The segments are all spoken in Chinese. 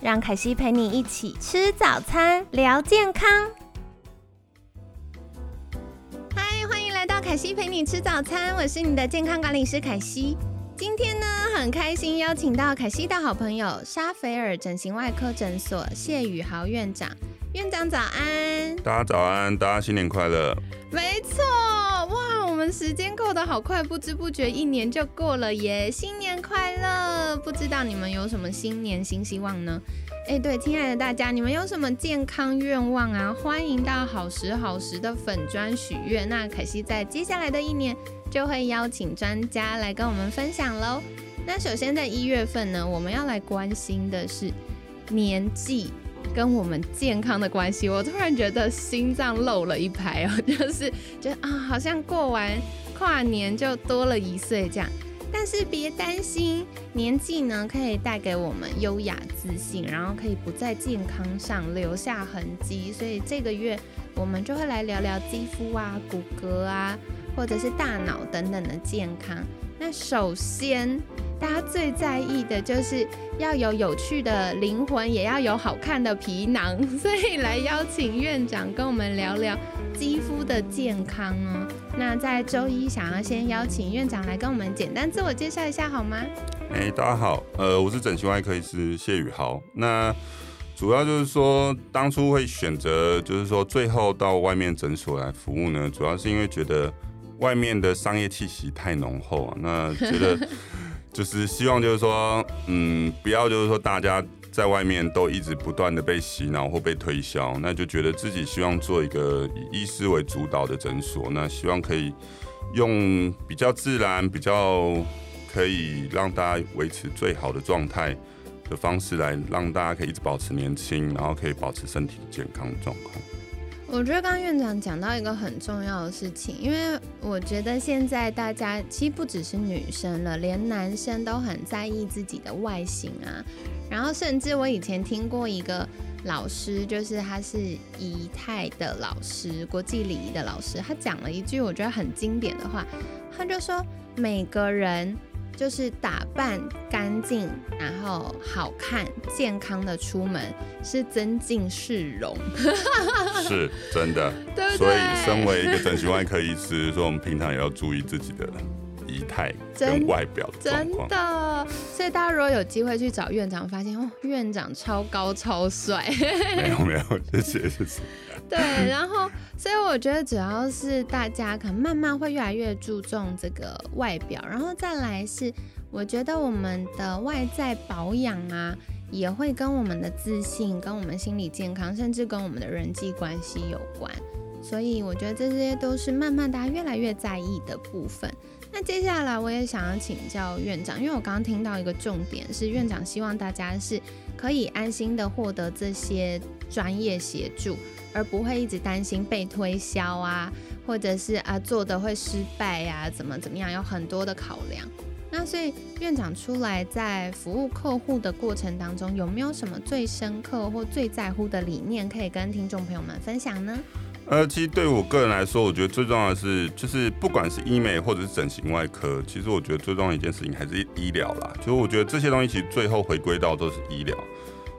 让凯西陪你一起吃早餐，聊健康。嗨，欢迎来到凯西陪你吃早餐，我是你的健康管理师凯西。今天呢，很开心邀请到凯西的好朋友沙菲尔整形外科诊所谢宇豪院长。院长早安，大家早安，大家新年快乐。没错，哇，我们时间过得好快，不知不觉一年就过了耶！新年快乐！不知道你们有什么新年新希望呢？哎，对，亲爱的大家，你们有什么健康愿望啊？欢迎到好时好时的粉砖许愿。那可惜在接下来的一年就会邀请专家来跟我们分享喽。那首先在一月份呢，我们要来关心的是年纪。跟我们健康的关系，我突然觉得心脏漏了一排哦，就是觉得啊，好像过完跨年就多了一岁这样。但是别担心，年纪呢可以带给我们优雅自信，然后可以不在健康上留下痕迹。所以这个月我们就会来聊聊肌肤啊、骨骼啊，或者是大脑等等的健康。那首先。大家最在意的就是要有有趣的灵魂，也要有好看的皮囊，所以来邀请院长跟我们聊聊肌肤的健康哦。那在周一想要先邀请院长来跟我们简单自我介绍一下好吗？哎，大家好，呃，我是整形外科医师谢宇豪。那主要就是说，当初会选择就是说最后到外面诊所来服务呢，主要是因为觉得外面的商业气息太浓厚啊，那觉得。就是希望，就是说，嗯，不要就是说，大家在外面都一直不断的被洗脑或被推销，那就觉得自己希望做一个以医师为主导的诊所，那希望可以用比较自然、比较可以让大家维持最好的状态的方式，来让大家可以一直保持年轻，然后可以保持身体健康状况。我觉得刚刚院长讲到一个很重要的事情，因为我觉得现在大家其实不只是女生了，连男生都很在意自己的外形啊。然后甚至我以前听过一个老师，就是他是仪态的老师，国际礼仪的老师，他讲了一句我觉得很经典的话，他就说每个人。就是打扮干净，然后好看、健康的出门，是增进市容。是真的，对所以，身为一个整形外科医师，说我们平常也要注意自己的仪态跟外表。真的，所以大家如果有机会去找院长，发现哦，院长超高超帅。没有没有，谢谢谢谢。对，然后，所以我觉得主要是大家可能慢慢会越来越注重这个外表，然后再来是，我觉得我们的外在保养啊，也会跟我们的自信、跟我们心理健康，甚至跟我们的人际关系有关。所以我觉得这些都是慢慢大家越来越在意的部分。那接下来我也想要请教院长，因为我刚刚听到一个重点是，院长希望大家是可以安心的获得这些专业协助。而不会一直担心被推销啊，或者是啊做的会失败呀，怎么怎么样，有很多的考量。那所以院长出来在服务客户的过程当中，有没有什么最深刻或最在乎的理念可以跟听众朋友们分享呢？呃，其实对我个人来说，我觉得最重要的是，就是不管是医美或者是整形外科，其实我觉得最重要的一件事情还是医疗啦。就是我觉得这些东西其实最后回归到都是医疗。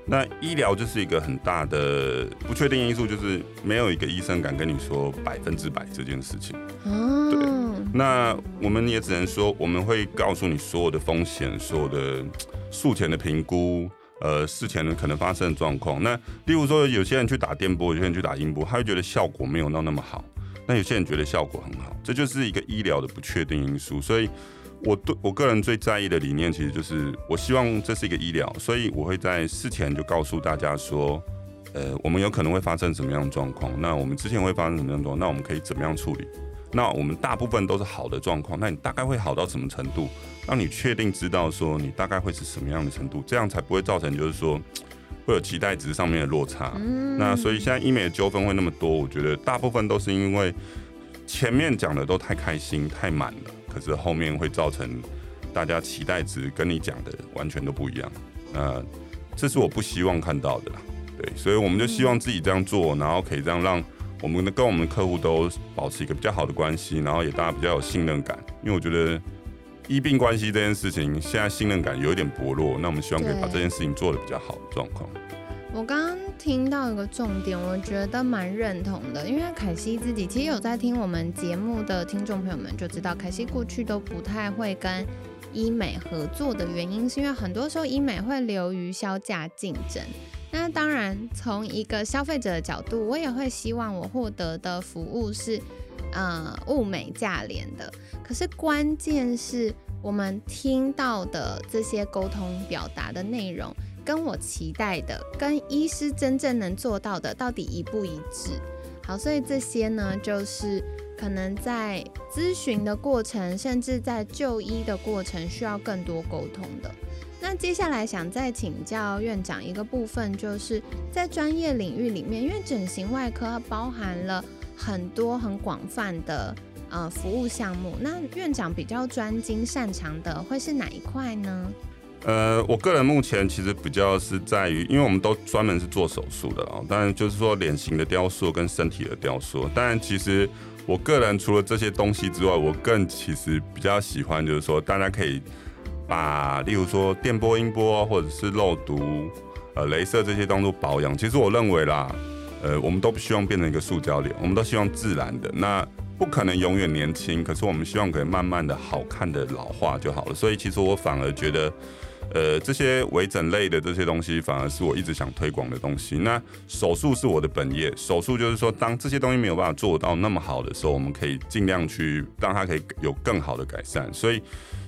那医疗就是一个很大的不确定因素，就是没有一个医生敢跟你说百分之百这件事情。哦。对。那我们也只能说，我们会告诉你所有的风险、所有的术前的评估，呃，事前的可能发生的状况。那例如说，有些人去打电波，有些人去打音波，他会觉得效果没有到那么好。那有些人觉得效果很好，这就是一个医疗的不确定因素。所以。我对我个人最在意的理念，其实就是我希望这是一个医疗，所以我会在事前就告诉大家说，呃，我们有可能会发生什么样的状况，那我们之前会发生什么样的状况，那我们可以怎么样处理？那我们大部分都是好的状况，那你大概会好到什么程度？让你确定知道说你大概会是什么样的程度，这样才不会造成就是说。会有期待值上面的落差。嗯那所以现在医美的纠纷会那么多，我觉得大部分都是因为前面讲的都太开心、太满了，可是后面会造成大家期待值跟你讲的完全都不一样。那这是我不希望看到的啦。对，所以我们就希望自己这样做，然后可以这样让我们跟我们的客户都保持一个比较好的关系，然后也大家比较有信任感。因为我觉得医病关系这件事情，现在信任感有一点薄弱，那我们希望可以把这件事情做得比较好的状况。我刚刚听到一个重点，我觉得蛮认同的，因为凯西自己其实有在听我们节目的听众朋友们就知道，凯西过去都不太会跟医美合作的原因，是因为很多时候医美会流于销价竞争。那当然，从一个消费者的角度，我也会希望我获得的服务是呃物美价廉的。可是关键是我们听到的这些沟通表达的内容。跟我期待的，跟医师真正能做到的，到底一不一致？好，所以这些呢，就是可能在咨询的过程，甚至在就医的过程，需要更多沟通的。那接下来想再请教院长一个部分，就是在专业领域里面，因为整形外科它包含了很多很广泛的呃服务项目，那院长比较专精擅长的会是哪一块呢？呃，我个人目前其实比较是在于，因为我们都专门是做手术的啊，当然就是说脸型的雕塑跟身体的雕塑。但其实我个人除了这些东西之外，我更其实比较喜欢就是说，大家可以把例如说电波、音波或者是漏毒、呃，镭射这些当做保养。其实我认为啦，呃，我们都不希望变成一个塑胶脸，我们都希望自然的。那不可能永远年轻，可是我们希望可以慢慢的好看的老化就好了。所以其实我反而觉得。呃，这些微整类的这些东西，反而是我一直想推广的东西。那手术是我的本业，手术就是说，当这些东西没有办法做到那么好的时候，我们可以尽量去让它可以有更好的改善。所以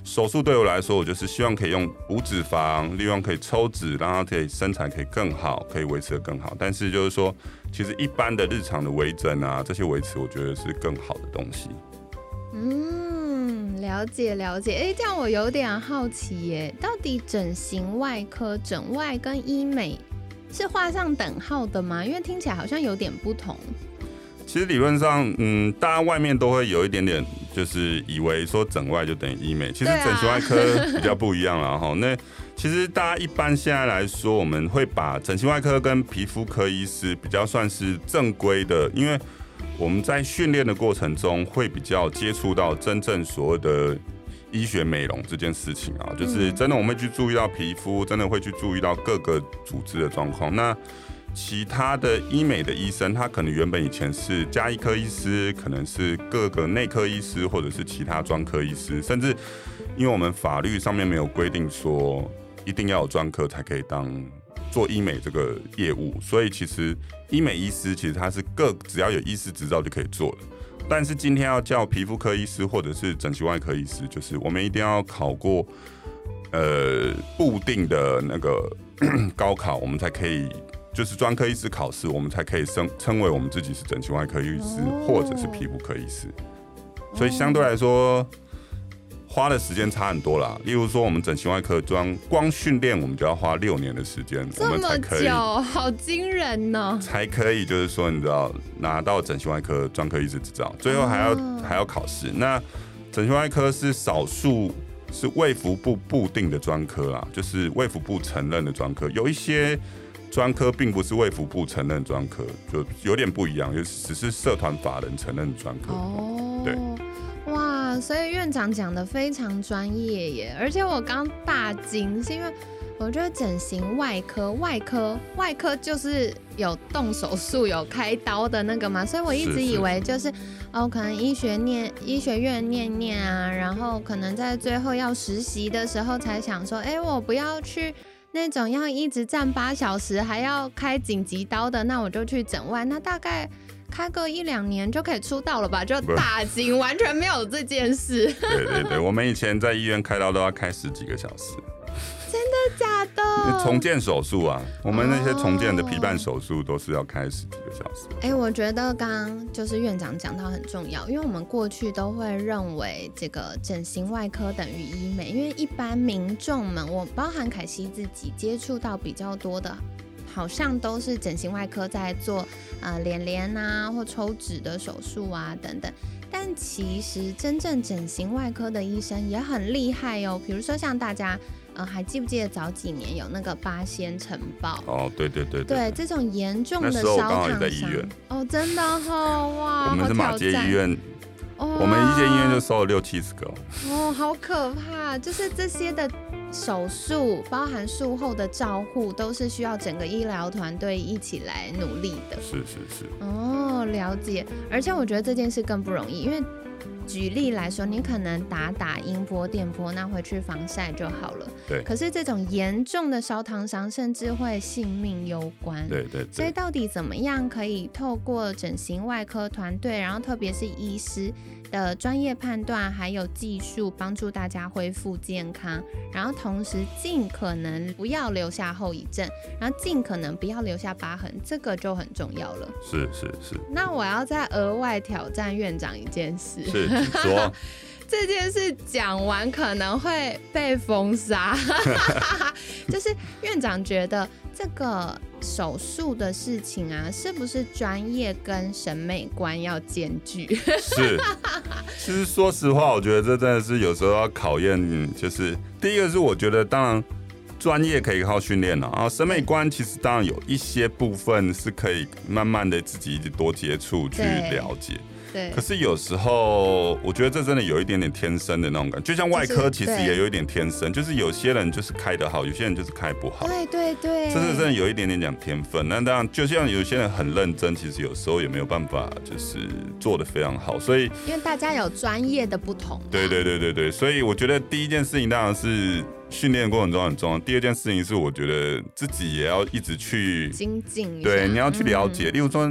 手术对我来说，我就是希望可以用无脂肪，利用可以抽脂，让它可以身材可以更好，可以维持的更好。但是就是说，其实一般的日常的微整啊，这些维持，我觉得是更好的东西。嗯，了解了解。哎，这样我有点好奇耶，到底整形外科、整外跟医美是画上等号的吗？因为听起来好像有点不同。其实理论上，嗯，大家外面都会有一点点，就是以为说整外就等于医美。其实整形外科比较不一样了哈。那其实大家一般现在来说，我们会把整形外科跟皮肤科医师比较算是正规的，因为我们在训练的过程中会比较接触到真正所谓的医学美容这件事情啊，就是真的我们会去注意到皮肤，真的会去注意到各个组织的状况。那其他的医美的医生，他可能原本以前是加医科医师，可能是各个内科医师，或者是其他专科医师，甚至因为我们法律上面没有规定说一定要有专科才可以当做医美这个业务，所以其实医美医师其实他是各只要有医师执照就可以做的。但是今天要叫皮肤科医师或者是整形外科医师，就是我们一定要考过呃固定的那个 高考，我们才可以就是专科医师考试，我们才可以称称为我们自己是整形外科医师、哦或者是皮肤科医师。所以相对来说，花的时间差很多啦。例如说，我们整形外科专光训练，我们就要花六年的时间，我这么们才可以久，好惊人哦！才可以，就是说，你知道拿到整形外科专科医师执照，最后还要、哦还要考试。那整形外科是少数是卫福部部定的专科啊，就是卫福部承认的专科。有一些专科并不是卫福部承认专科，就有点不一样，就只是社团法人承认的专科。哦，对，哇，所以院长讲的非常专业耶，而且我刚大惊，是因为我觉得整形外科、外科、外科就是有动手术、有开刀的那个嘛，所以我一直以为就是哦，可能医学念医学院念念啊，然后可能在最后要实习的时候才想说，哎，我不要去。那种要一直站八小时，还要开紧急刀的，那我就去整外。那大概开个一两年就可以出道了吧？就大惊，完全没有这件事，对对对，我们以前在医院开刀都要开十几个小时。真的假的。重建手术啊，我们那些重建的皮哦瓣手术都是要开十几个小时。哎、我觉得刚刚就是院长讲到很重要，因为我们过去都会认为这个整形外科等于医美，因为一般民众们，我包含凯西自己接触到比较多的，好像都是整形外科在做呃脸脸啊或抽脂的手术啊等等。但其实真正整形外科的医生也很厉害哦，比如说像大家。呃，还记不记得早几年有那个八仙城堡？哦，对对对对，这种严重的烧烫伤，哦，真的哈哇，我们是马街医院，我们一间医院就收了六七十个，哦，好可怕！就是这些的手术，包含术后的照护，都是需要整个医疗团队一起来努力的。是是是。哦，了解。而且我觉得这件事更不容易，因为。举例来说，你可能打打音波、电波，那回去防晒就好了。对。可是这种严重的烧烫伤，甚至会性命攸关。对对。所以到底怎么样可以透过整形外科团队，然后特别是医师？的专业判断还有技术，帮助大家恢复健康，然后同时尽可能不要留下后遗症，然后尽可能不要留下疤痕，这个就很重要了。是是是。那我要再额外挑战院长一件事。是说。这件事讲完可能会被封杀，就是院长觉得这个手术的事情啊，是不是专业跟审美观要兼具？是，其实说实话，我觉得这真的是有时候要考验，就是第一个是我觉得当然专业可以靠训练了啊，审美观其实当然有一些部分是可以慢慢的自己多接触去了解。对，可是有时候我觉得这真的有一点点天生的那种感觉，就像外科其实也有一点天生，就是有些人就是开得好，有些人就是开不好。对对对，这是真的有一点点讲天分。那当然，就像有些人很认真，其实有时候也没有办法就是做的非常好。所以因为大家有专业的不同。对对对对对，所以我觉得第一件事情当然是训练过程中很重要。第二件事情是我觉得自己也要一直去精进。对，你要去了解，例如说。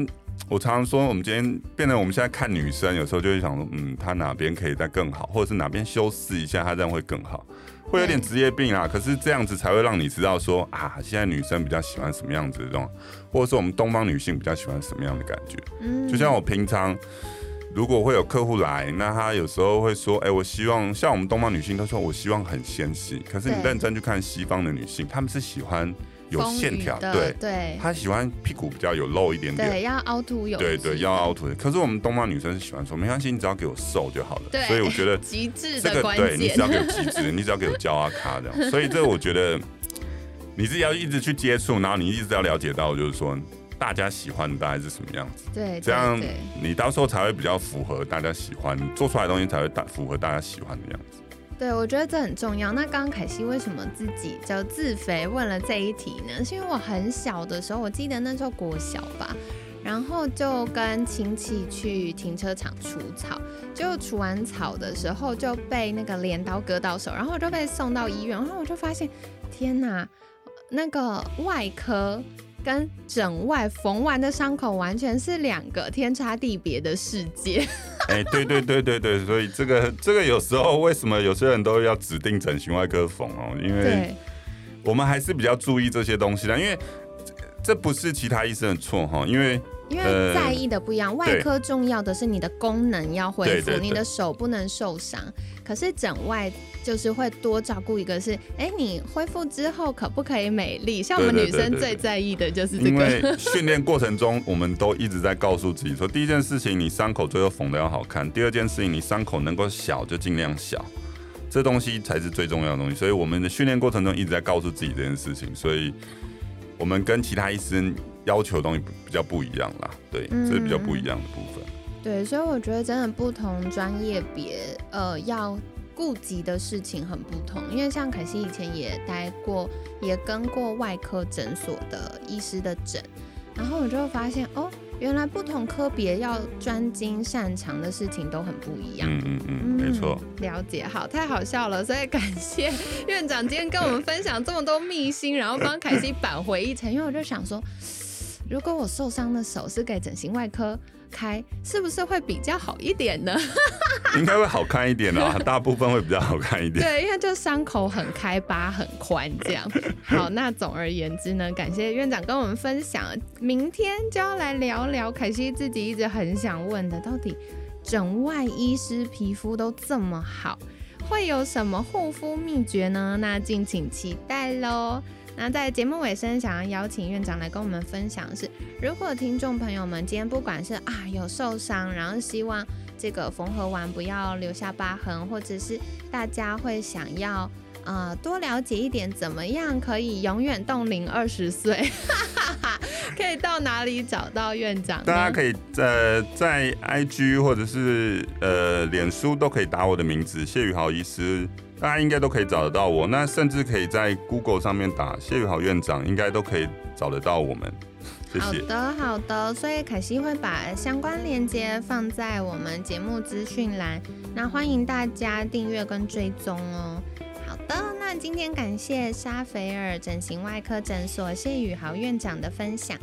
我常常说，我们今天变得我们现在看女生，有时候就会想说，嗯，她哪边可以再更好，或者是哪边修饰一下，她这样会更好，会有点职业病啊。可是这样子才会让你知道说，啊，现在女生比较喜欢什么样子的这种，或者说我们东方女性比较喜欢什么样的感觉。嗯，就像我平常如果会有客户来，那他有时候会说，哎，我希望像我们东方女性都说，我希望很纤细。可是你认真去看西方的女性，她们是喜欢。有线条，对对，他喜欢屁股比较有肉一点点，对，要凹凸有，对对，要凹凸的。可是我们东方女生是喜欢说，没关系，你只要给我瘦就好了。对，所以我觉得 极致这个，对你只要给我极致，你只要给我胶啊卡这样。所以这我觉得你自己要一直去接触，然后你一直要了解到，就是说大家喜欢的大概是什么样子。对，这样你到时候才会比较符合大家喜欢，做出来的东西才会大符合大家喜欢的样子。对，我觉得这很重要。那刚刚凯西为什么自己就自肥问了这一题呢？是因为我很小的时候，我记得那时候国小吧，然后就跟亲戚去停车场除草，就除完草的时候就被那个镰刀割到手，然后我就被送到医院，然后我就发现，天哪，那个外科。跟整外缝完的伤口完全是两个天差地别的世界。哎，对对对对对，所以这个这个有时候为什么有些人都要指定整形外科缝哦？因为我们还是比较注意这些东西的，因为这不是其他医生的错哈，因为。因为在意的不一样，外科重要的是你的功能要恢复，你的手不能受伤。可是整外就是会多照顾一个，是哎，你恢复之后可不可以美丽？像我们女生最在意的就是这个。因为 训练过程中，我们都一直在告诉自己说，第一件事情，你伤口最后缝的要好看；第二件事情，你伤口能够小就尽量小，这东西才是最重要的东西。所以我们的训练过程中一直在告诉自己这件事情，所以我们跟其他医生。要求的东西比较不一样啦，对，这是比较不一样的部分。对，所以我觉得真的不同专业别，呃，要顾及的事情很不同。因为像凯西以前也待过，也跟过外科诊所的医师的诊，然后我就发现哦，原来不同科别要专精擅长的事情都很不一样。嗯嗯嗯，没错。了解，好，太好笑了，所以感谢院长今天跟我们分享这么多秘辛，然后帮凯西扳回一城。因为我就想说。如果我受伤的手是给整形外科开，是不是会比较好一点呢？应该会好看一点啊，大部分会比较好看一点。对，因为就伤口很开，疤很宽这样。好，那总而言之呢，感谢院长跟我们分享。明天就要来聊聊凯西自己一直很想问的，到底整外医师皮肤都这么好，会有什么护肤秘诀呢？那敬请期待喽。那在节目尾声，想要邀请院长来跟我们分享的是，如果听众朋友们今天不管是啊有受伤，然后希望这个缝合完不要留下疤痕，或者是大家会想要呃多了解一点怎么样可以永远冻龄二十岁，可以到哪里找到院长？大家可以在在 IG 或者是呃脸书都可以打我的名字谢宇豪医师。大家应该都可以找得到我，那甚至可以在 Google 上面打谢宇豪院长，应该都可以找得到我们。谢谢。好的，好的。所以凯西会把相关链接放在我们节目资讯栏，那欢迎大家订阅跟追踪哦。好的，那今天感谢沙菲尔整形外科诊所谢宇豪院长的分享。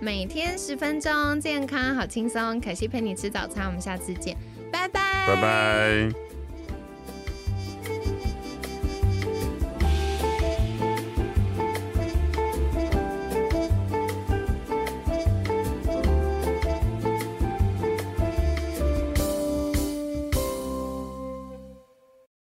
每天十分钟，健康好轻松。凯西陪你吃早餐，我们下次见，拜拜，拜拜。